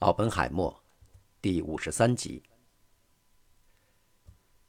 奥本海默，第五十三集。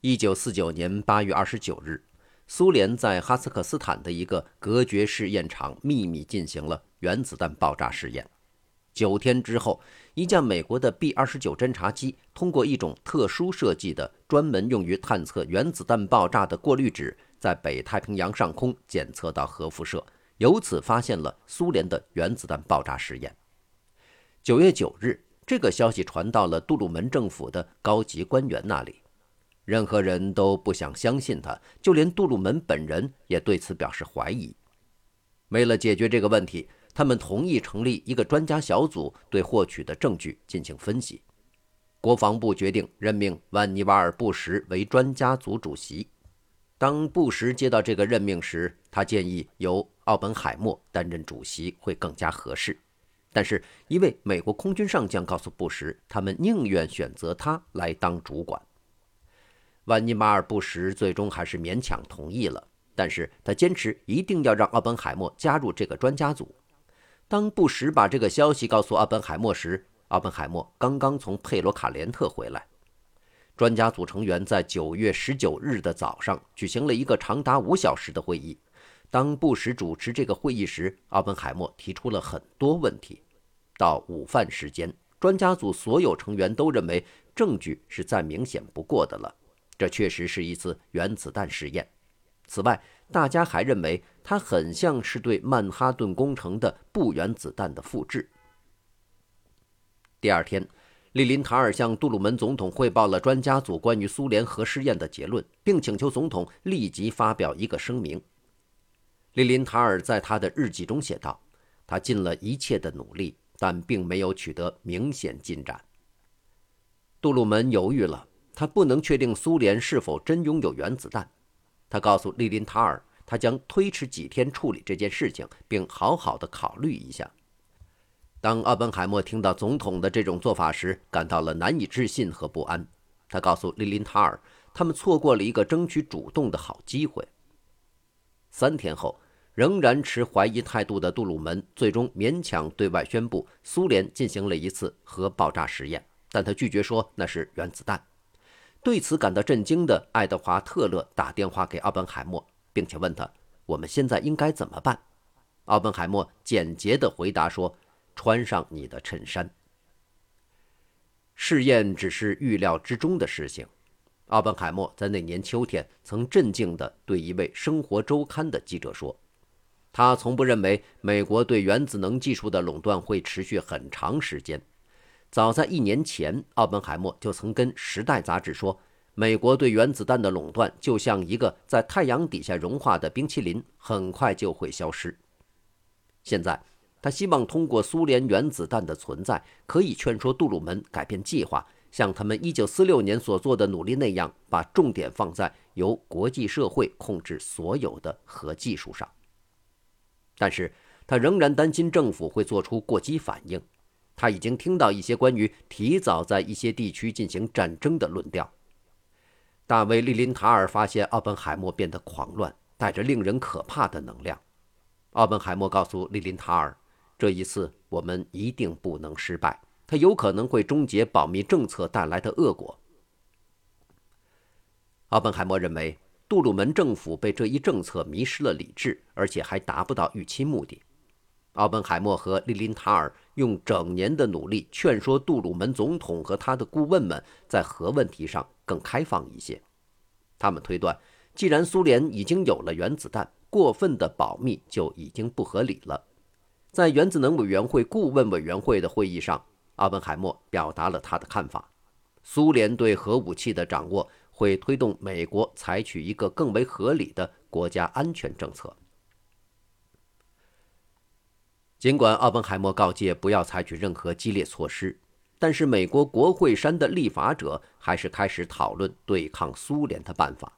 一九四九年八月二十九日，苏联在哈萨克斯坦的一个隔绝试验场秘密进行了原子弹爆炸试验。九天之后，一架美国的 B 二十九侦察机通过一种特殊设计的、专门用于探测原子弹爆炸的过滤纸，在北太平洋上空检测到核辐射，由此发现了苏联的原子弹爆炸实验。九月九日，这个消息传到了杜鲁门政府的高级官员那里。任何人都不想相信他，就连杜鲁门本人也对此表示怀疑。为了解决这个问题，他们同意成立一个专家小组，对获取的证据进行分析。国防部决定任命万尼瓦尔·布什为专家组主席。当布什接到这个任命时，他建议由奥本海默担任主席会更加合适。但是，一位美国空军上将告诉布什，他们宁愿选择他来当主管。万尼马尔·布什最终还是勉强同意了，但是他坚持一定要让奥本海默加入这个专家组。当布什把这个消息告诉奥本海默时，奥本海默刚刚从佩罗卡连特回来。专家组成员在九月十九日的早上举行了一个长达五小时的会议。当布什主持这个会议时，奥本海默提出了很多问题。到午饭时间，专家组所有成员都认为证据是再明显不过的了。这确实是一次原子弹试验。此外，大家还认为它很像是对曼哈顿工程的不原子弹的复制。第二天，利林塔尔向杜鲁门总统汇报了专家组关于苏联核试验的结论，并请求总统立即发表一个声明。利林塔尔在他的日记中写道：“他尽了一切的努力，但并没有取得明显进展。”杜鲁门犹豫了，他不能确定苏联是否真拥有原子弹。他告诉利林塔尔，他将推迟几天处理这件事情，并好好的考虑一下。当奥本海默听到总统的这种做法时，感到了难以置信和不安。他告诉利林塔尔，他们错过了一个争取主动的好机会。三天后，仍然持怀疑态度的杜鲁门最终勉强对外宣布，苏联进行了一次核爆炸实验，但他拒绝说那是原子弹。对此感到震惊的爱德华·特勒打电话给奥本海默，并且问他：“我们现在应该怎么办？”奥本海默简洁地回答说：“穿上你的衬衫。”试验只是预料之中的事情。奥本海默在那年秋天曾镇静地对一位《生活周刊》的记者说：“他从不认为美国对原子能技术的垄断会持续很长时间。”早在一年前，奥本海默就曾跟《时代》杂志说：“美国对原子弹的垄断就像一个在太阳底下融化的冰淇淋，很快就会消失。”现在，他希望通过苏联原子弹的存在，可以劝说杜鲁门改变计划。像他们1946年所做的努力那样，把重点放在由国际社会控制所有的核技术上。但是他仍然担心政府会做出过激反应。他已经听到一些关于提早在一些地区进行战争的论调。大卫·利林塔尔发现奥本海默变得狂乱，带着令人可怕的能量。奥本海默告诉利林塔尔：“这一次我们一定不能失败。”他有可能会终结保密政策带来的恶果。奥本海默认为，杜鲁门政府被这一政策迷失了理智，而且还达不到预期目的。奥本海默和利林塔尔用整年的努力劝说杜鲁门总统和他的顾问们在核问题上更开放一些。他们推断，既然苏联已经有了原子弹，过分的保密就已经不合理了。在原子能委员会顾问委员会的会议上。奥本海默表达了他的看法：苏联对核武器的掌握会推动美国采取一个更为合理的国家安全政策。尽管奥本海默告诫不要采取任何激烈措施，但是美国国会山的立法者还是开始讨论对抗苏联的办法。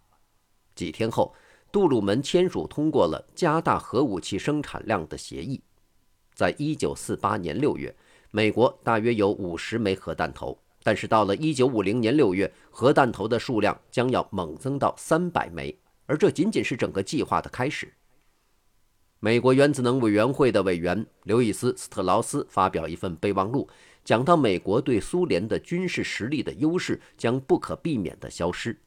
几天后，杜鲁门签署通过了加大核武器生产量的协议。在一九四八年六月。美国大约有五十枚核弹头，但是到了一九五零年六月，核弹头的数量将要猛增到三百枚，而这仅仅是整个计划的开始。美国原子能委员会的委员刘易斯·斯特劳斯发表一份备忘录，讲到美国对苏联的军事实力的优势将不可避免地消失。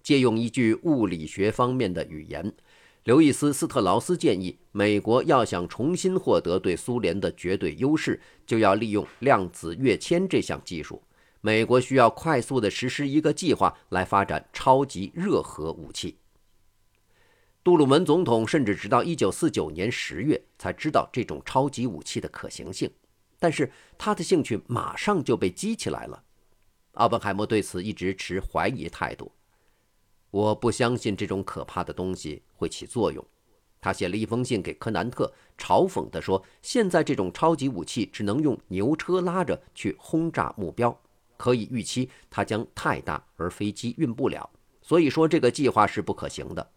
借用一句物理学方面的语言，刘易斯·斯特劳斯建议，美国要想重新获得对苏联的绝对优势，就要利用量子跃迁这项技术。美国需要快速地实施一个计划来发展超级热核武器。杜鲁门总统甚至直到1949年10月才知道这种超级武器的可行性，但是他的兴趣马上就被激起来了。奥本海默对此一直持怀疑态度。我不相信这种可怕的东西会起作用。他写了一封信给柯南特，嘲讽地说：“现在这种超级武器只能用牛车拉着去轰炸目标，可以预期它将太大而飞机运不了。所以说这个计划是不可行的。”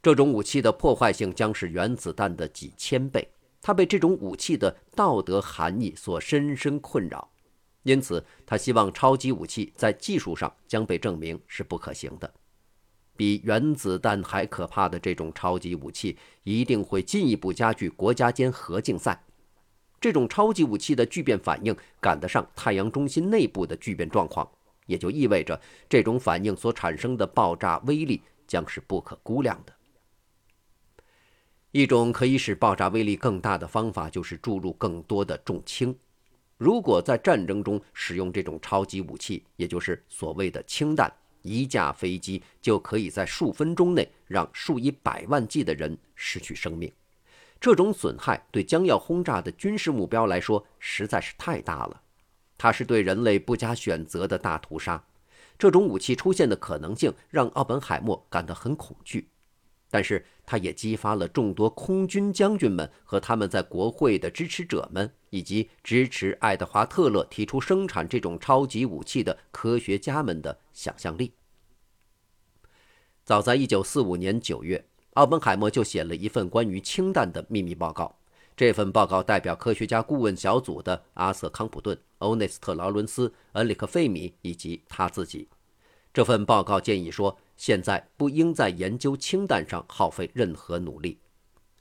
这种武器的破坏性将是原子弹的几千倍。他被这种武器的道德含义所深深困扰，因此他希望超级武器在技术上将被证明是不可行的。比原子弹还可怕的这种超级武器一定会进一步加剧国家间核竞赛。这种超级武器的聚变反应赶得上太阳中心内部的聚变状况，也就意味着这种反应所产生的爆炸威力将是不可估量的。一种可以使爆炸威力更大的方法，就是注入更多的重氢。如果在战争中使用这种超级武器，也就是所谓的氢弹，一架飞机就可以在数分钟内让数以百万计的人失去生命。这种损害对将要轰炸的军事目标来说实在是太大了，它是对人类不加选择的大屠杀。这种武器出现的可能性让奥本海默感到很恐惧。但是，他也激发了众多空军将军们和他们在国会的支持者们，以及支持爱德华·特勒提出生产这种超级武器的科学家们的想象力。早在1945年9月，奥本海默就写了一份关于氢弹的秘密报告。这份报告代表科学家顾问小组的阿瑟·康普顿、欧内斯特·劳伦斯、恩里克·费米以及他自己。这份报告建议说。现在不应在研究氢弹上耗费任何努力。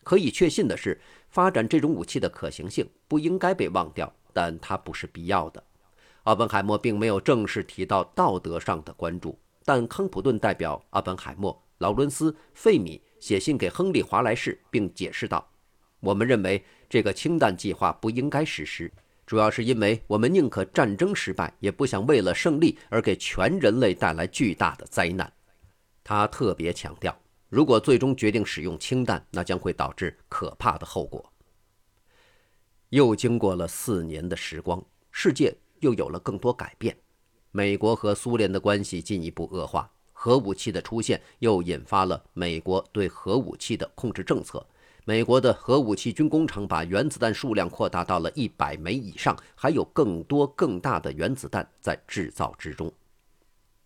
可以确信的是，发展这种武器的可行性不应该被忘掉，但它不是必要的。奥本海默并没有正式提到道德上的关注，但康普顿代表奥本海默、劳伦斯、费米写信给亨利·华莱士，并解释道：“我们认为这个氢弹计划不应该实施。”主要是因为我们宁可战争失败，也不想为了胜利而给全人类带来巨大的灾难。他特别强调，如果最终决定使用氢弹，那将会导致可怕的后果。又经过了四年的时光，世界又有了更多改变。美国和苏联的关系进一步恶化，核武器的出现又引发了美国对核武器的控制政策。美国的核武器军工厂把原子弹数量扩大到了一百枚以上，还有更多更大的原子弹在制造之中。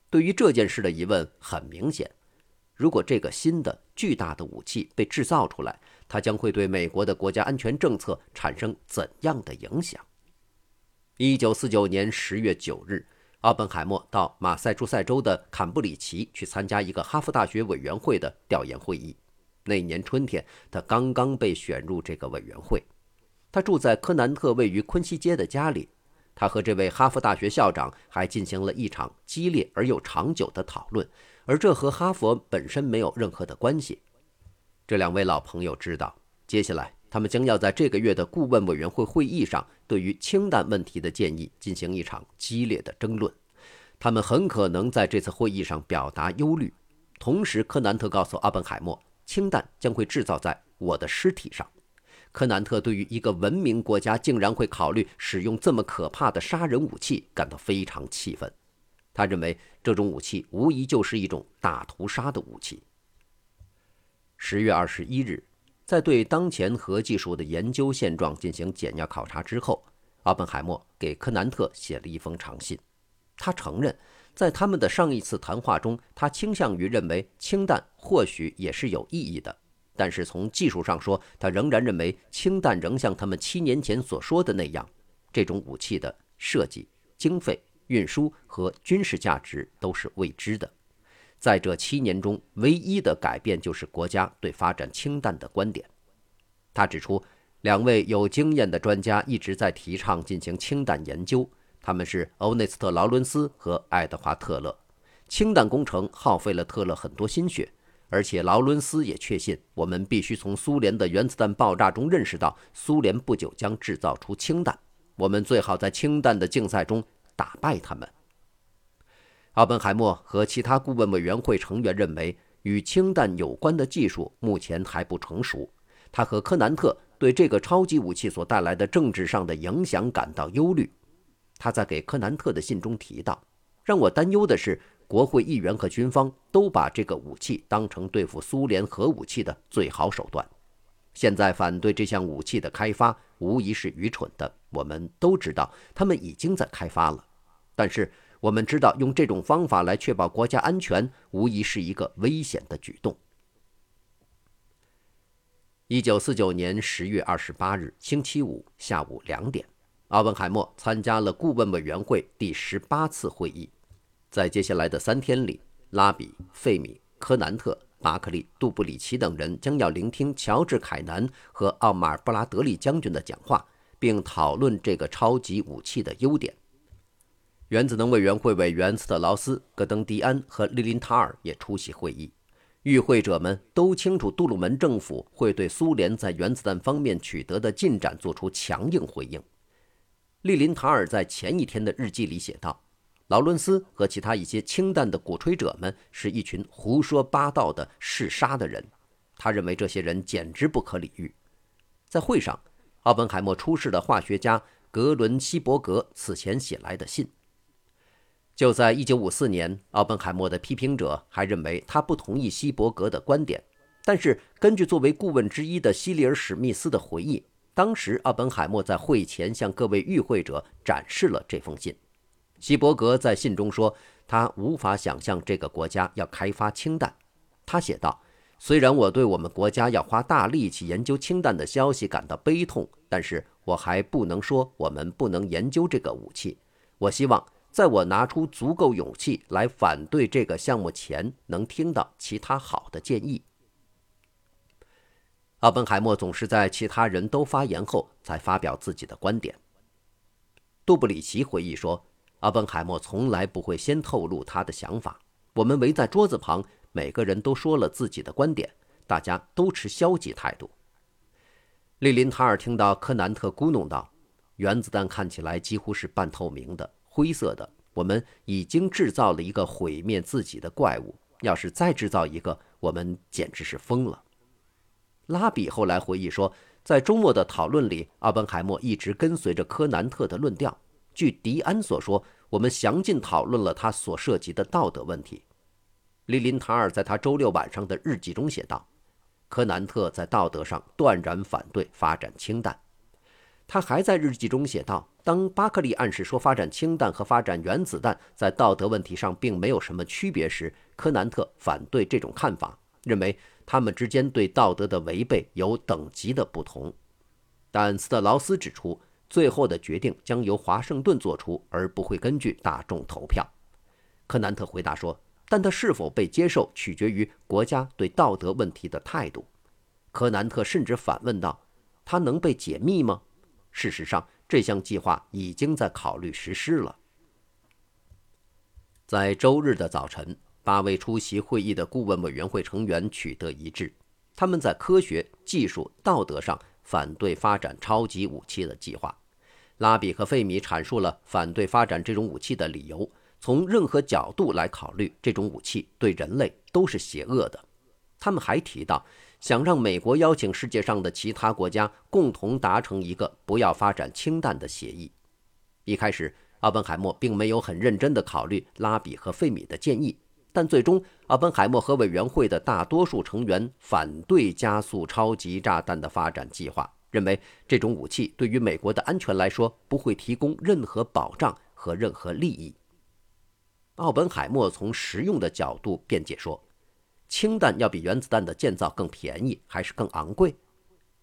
对于这件事的疑问很明显：如果这个新的巨大的武器被制造出来，它将会对美国的国家安全政策产生怎样的影响？一九四九年十月九日，奥本海默到马赛诸塞州的坎布里奇去参加一个哈佛大学委员会的调研会议。那年春天，他刚刚被选入这个委员会。他住在科南特位于昆西街的家里。他和这位哈佛大学校长还进行了一场激烈而又长久的讨论，而这和哈佛本身没有任何的关系。这两位老朋友知道，接下来他们将要在这个月的顾问委员会会议上对于氢弹问题的建议进行一场激烈的争论。他们很可能在这次会议上表达忧虑。同时，柯南特告诉阿本海默，氢弹将会制造在我的尸体上。柯南特对于一个文明国家竟然会考虑使用这么可怕的杀人武器感到非常气愤。他认为这种武器无疑就是一种大屠杀的武器。十月二十一日，在对当前核技术的研究现状进行简要考察之后，奥本海默给柯南特写了一封长信。他承认，在他们的上一次谈话中，他倾向于认为氢弹或许也是有意义的。但是从技术上说，他仍然认为氢弹仍像他们七年前所说的那样，这种武器的设计、经费、运输和军事价值都是未知的。在这七年中，唯一的改变就是国家对发展氢弹的观点。他指出，两位有经验的专家一直在提倡进行氢弹研究，他们是欧内斯特·劳伦斯和爱德华·特勒。氢弹工程耗费了特勒很多心血，而且劳伦斯也确信，我们必须从苏联的原子弹爆炸中认识到，苏联不久将制造出氢弹。我们最好在氢弹的竞赛中打败他们。奥本海默和其他顾问委员会成员认为，与氢弹有关的技术目前还不成熟。他和科南特对这个超级武器所带来的政治上的影响感到忧虑。他在给科南特的信中提到：“让我担忧的是，国会议员和军方都把这个武器当成对付苏联核武器的最好手段。现在反对这项武器的开发无疑是愚蠢的。我们都知道，他们已经在开发了，但是。”我们知道，用这种方法来确保国家安全，无疑是一个危险的举动。一九四九年十月二十八日星期五下午两点，奥本海默参加了顾问委员会第十八次会议。在接下来的三天里，拉比、费米、科南特、巴克利、杜布里奇等人将要聆听乔治·凯南和奥马尔·布拉德利将军的讲话，并讨论这个超级武器的优点。原子能委员会委员斯特劳斯、戈登迪安和利林塔尔也出席会议。与会者们都清楚，杜鲁门政府会对苏联在原子弹方面取得的进展做出强硬回应。利林塔尔在前一天的日记里写道：“劳伦斯和其他一些清淡的鼓吹者们是一群胡说八道的嗜杀的人。”他认为这些人简直不可理喻。在会上，奥本海默出示了化学家格伦希伯格此前写来的信。就在1954年，奥本海默的批评者还认为他不同意希伯格的观点。但是，根据作为顾问之一的希利尔·史密斯的回忆，当时奥本海默在会前向各位与会者展示了这封信。希伯格在信中说，他无法想象这个国家要开发氢弹。他写道：“虽然我对我们国家要花大力气研究氢弹的消息感到悲痛，但是我还不能说我们不能研究这个武器。我希望。”在我拿出足够勇气来反对这个项目前，能听到其他好的建议。奥本海默总是在其他人都发言后才发表自己的观点。杜布里奇回忆说：“奥本海默从来不会先透露他的想法。我们围在桌子旁，每个人都说了自己的观点，大家都持消极态度。”利林塔尔听到科南特咕哝道：“原子弹看起来几乎是半透明的。”灰色的，我们已经制造了一个毁灭自己的怪物。要是再制造一个，我们简直是疯了。拉比后来回忆说，在周末的讨论里，奥本海默一直跟随着柯南特的论调。据迪安所说，我们详尽讨论了他所涉及的道德问题。利林塔尔在他周六晚上的日记中写道：“柯南特在道德上断然反对发展氢弹。”他还在日记中写道：“当巴克利暗示说发展氢弹和发展原子弹在道德问题上并没有什么区别时，科南特反对这种看法，认为他们之间对道德的违背有等级的不同。但斯特劳斯指出，最后的决定将由华盛顿做出，而不会根据大众投票。”科南特回答说：“但他是否被接受取决于国家对道德问题的态度。”科南特甚至反问道：“他能被解密吗？”事实上，这项计划已经在考虑实施了。在周日的早晨，八位出席会议的顾问委员会成员取得一致，他们在科学技术、道德上反对发展超级武器的计划。拉比和费米阐述了反对发展这种武器的理由：从任何角度来考虑，这种武器对人类都是邪恶的。他们还提到。想让美国邀请世界上的其他国家共同达成一个不要发展氢弹的协议。一开始，奥本海默并没有很认真地考虑拉比和费米的建议，但最终，奥本海默和委员会的大多数成员反对加速超级炸弹的发展计划，认为这种武器对于美国的安全来说不会提供任何保障和任何利益。奥本海默从实用的角度辩解说。氢弹要比原子弹的建造更便宜还是更昂贵？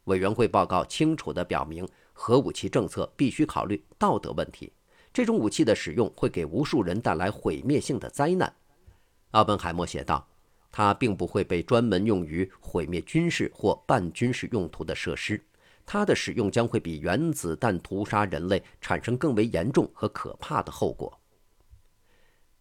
委员会报告清楚地表明，核武器政策必须考虑道德问题。这种武器的使用会给无数人带来毁灭性的灾难。奥本海默写道：“它并不会被专门用于毁灭军事或半军事用途的设施，它的使用将会比原子弹屠杀人类产生更为严重和可怕的后果。”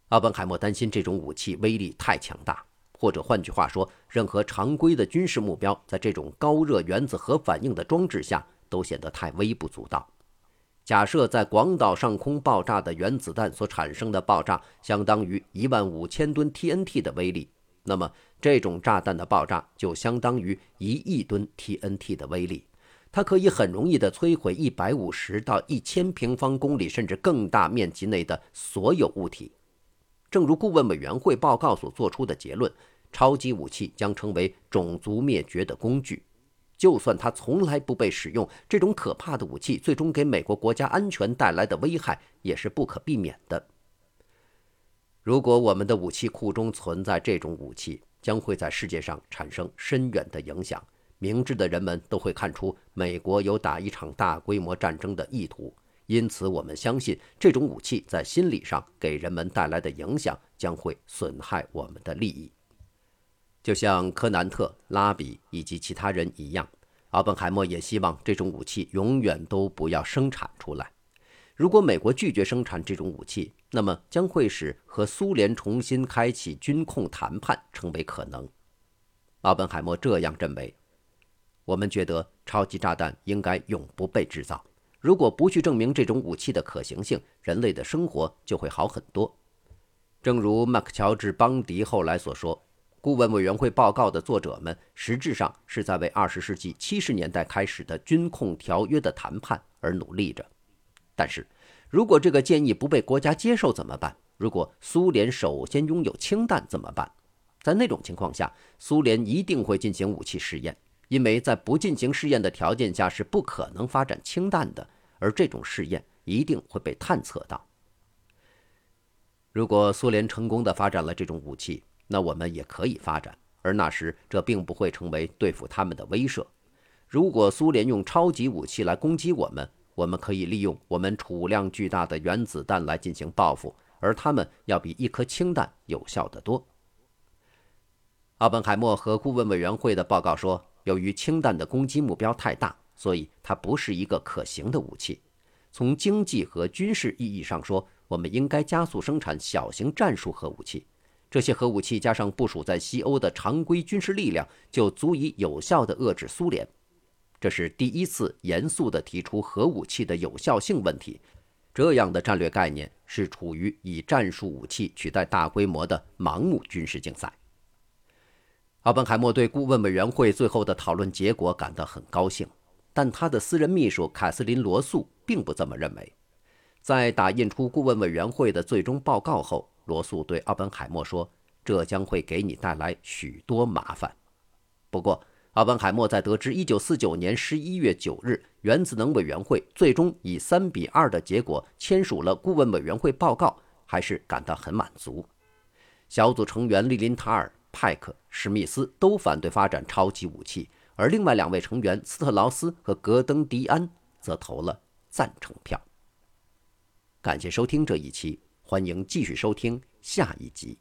奥本海默担心这种武器威力太强大，或者换句话说，任何常规的军事目标在这种高热原子核反应的装置下都显得太微不足道。假设在广岛上空爆炸的原子弹所产生的爆炸相当于一万五千吨 TNT 的威力，那么这种炸弹的爆炸就相当于一亿吨 TNT 的威力。它可以很容易地摧毁一百五十到一千平方公里甚至更大面积内的所有物体。正如顾问委员会报告所做出的结论，超级武器将成为种族灭绝的工具。就算它从来不被使用，这种可怕的武器最终给美国国家安全带来的危害也是不可避免的。如果我们的武器库中存在这种武器，将会在世界上产生深远的影响。明智的人们都会看出美国有打一场大规模战争的意图，因此我们相信这种武器在心理上给人们带来的影响将会损害我们的利益。就像科南特、拉比以及其他人一样，奥本海默也希望这种武器永远都不要生产出来。如果美国拒绝生产这种武器，那么将会使和苏联重新开启军控谈判成为可能。奥本海默这样认为：“我们觉得超级炸弹应该永不被制造。如果不去证明这种武器的可行性，人类的生活就会好很多。”正如麦克乔治·邦迪后来所说。顾问委员会报告的作者们实质上是在为二十世纪七十年代开始的军控条约的谈判而努力着。但是，如果这个建议不被国家接受怎么办？如果苏联首先拥有氢弹怎么办？在那种情况下，苏联一定会进行武器试验，因为在不进行试验的条件下是不可能发展氢弹的，而这种试验一定会被探测到。如果苏联成功的发展了这种武器，那我们也可以发展，而那时这并不会成为对付他们的威慑。如果苏联用超级武器来攻击我们，我们可以利用我们储量巨大的原子弹来进行报复，而他们要比一颗氢弹有效得多。奥本海默和顾问委员会的报告说，由于氢弹的攻击目标太大，所以它不是一个可行的武器。从经济和军事意义上说，我们应该加速生产小型战术核武器。这些核武器加上部署在西欧的常规军事力量，就足以有效地遏制苏联。这是第一次严肃地提出核武器的有效性问题。这样的战略概念是处于以战术武器取代大规模的盲目军事竞赛。奥本海默对顾问委员会最后的讨论结果感到很高兴，但他的私人秘书凯瑟琳·罗素并不这么认为。在打印出顾问委员会的最终报告后。罗素对奥本海默说：“这将会给你带来许多麻烦。”不过，奥本海默在得知1949年11月9日原子能委员会最终以3比2的结果签署了顾问委员会报告，还是感到很满足。小组成员利林塔尔、派克、史密斯都反对发展超级武器，而另外两位成员斯特劳斯和格登迪安则投了赞成票。感谢收听这一期。欢迎继续收听下一集。